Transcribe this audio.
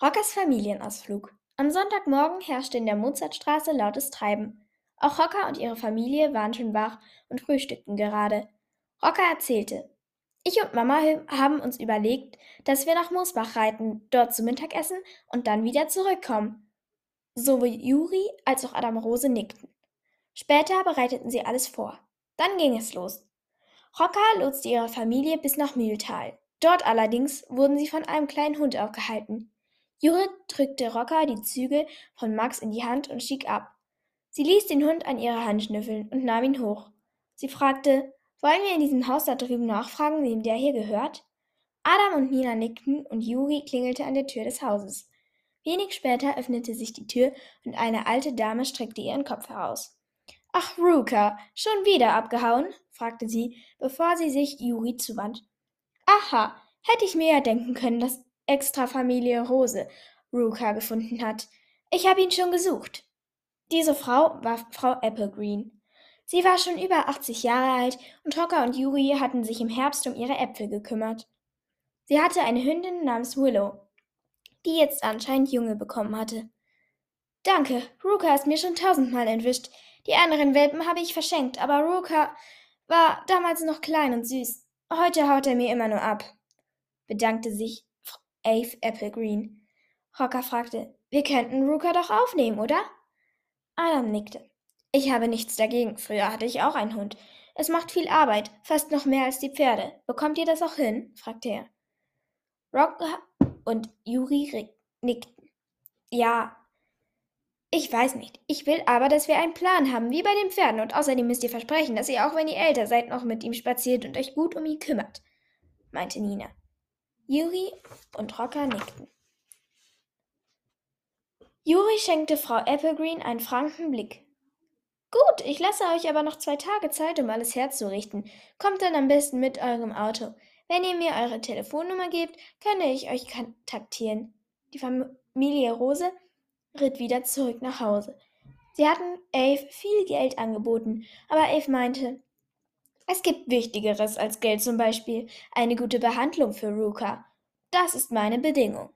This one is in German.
Rockers Familienausflug. Am Sonntagmorgen herrschte in der Mozartstraße lautes Treiben. Auch Rocker und ihre Familie waren schon wach und frühstückten gerade. Rocker erzählte. Ich und Mama haben uns überlegt, dass wir nach Moosbach reiten, dort zu Mittag essen und dann wieder zurückkommen. Sowohl Juri als auch Adam Rose nickten. Später bereiteten sie alles vor. Dann ging es los. Rocker lotste ihre Familie bis nach Mühltal. Dort allerdings wurden sie von einem kleinen Hund aufgehalten. Judith drückte Rocker die Zügel von Max in die Hand und stieg ab. Sie ließ den Hund an ihrer Hand schnüffeln und nahm ihn hoch. Sie fragte, wollen wir in diesem Haus da drüben nachfragen, wem der hier gehört? Adam und Nina nickten und Juri klingelte an der Tür des Hauses. Wenig später öffnete sich die Tür und eine alte Dame streckte ihren Kopf heraus. Ach, Ruka, schon wieder abgehauen? fragte sie, bevor sie sich Juri zuwand. Aha, hätte ich mir ja denken können, dass extra Familie Rose Ruka gefunden hat. Ich habe ihn schon gesucht. Diese Frau war Frau Applegreen. Sie war schon über 80 Jahre alt und Hocker und Yuri hatten sich im Herbst um ihre Äpfel gekümmert. Sie hatte eine Hündin namens Willow, die jetzt anscheinend Junge bekommen hatte. Danke, Ruka ist mir schon tausendmal entwischt. Die anderen Welpen habe ich verschenkt, aber Ruka war damals noch klein und süß. Heute haut er mir immer nur ab, bedankte sich Ave Applegreen. Hocker fragte, wir könnten Ruka doch aufnehmen, oder? Adam nickte. Ich habe nichts dagegen. Früher hatte ich auch einen Hund. Es macht viel Arbeit, fast noch mehr als die Pferde. Bekommt ihr das auch hin? fragte er. Rocker und Yuri nickten. Ja. Ich weiß nicht. Ich will aber, dass wir einen Plan haben, wie bei den Pferden. Und außerdem müsst ihr versprechen, dass ihr auch, wenn ihr älter seid, noch mit ihm spaziert und euch gut um ihn kümmert, meinte Nina. Juri und Rocker nickten. Juri schenkte Frau Applegreen einen franken Blick. Gut, ich lasse euch aber noch zwei Tage Zeit, um alles herzurichten. Kommt dann am besten mit eurem Auto. Wenn ihr mir eure Telefonnummer gebt, kann ich euch kontaktieren. Die Familie Rose ritt wieder zurück nach Hause. Sie hatten Ave viel Geld angeboten, aber Ave meinte, es gibt Wichtigeres als Geld, zum Beispiel eine gute Behandlung für Ruka. Das ist meine Bedingung.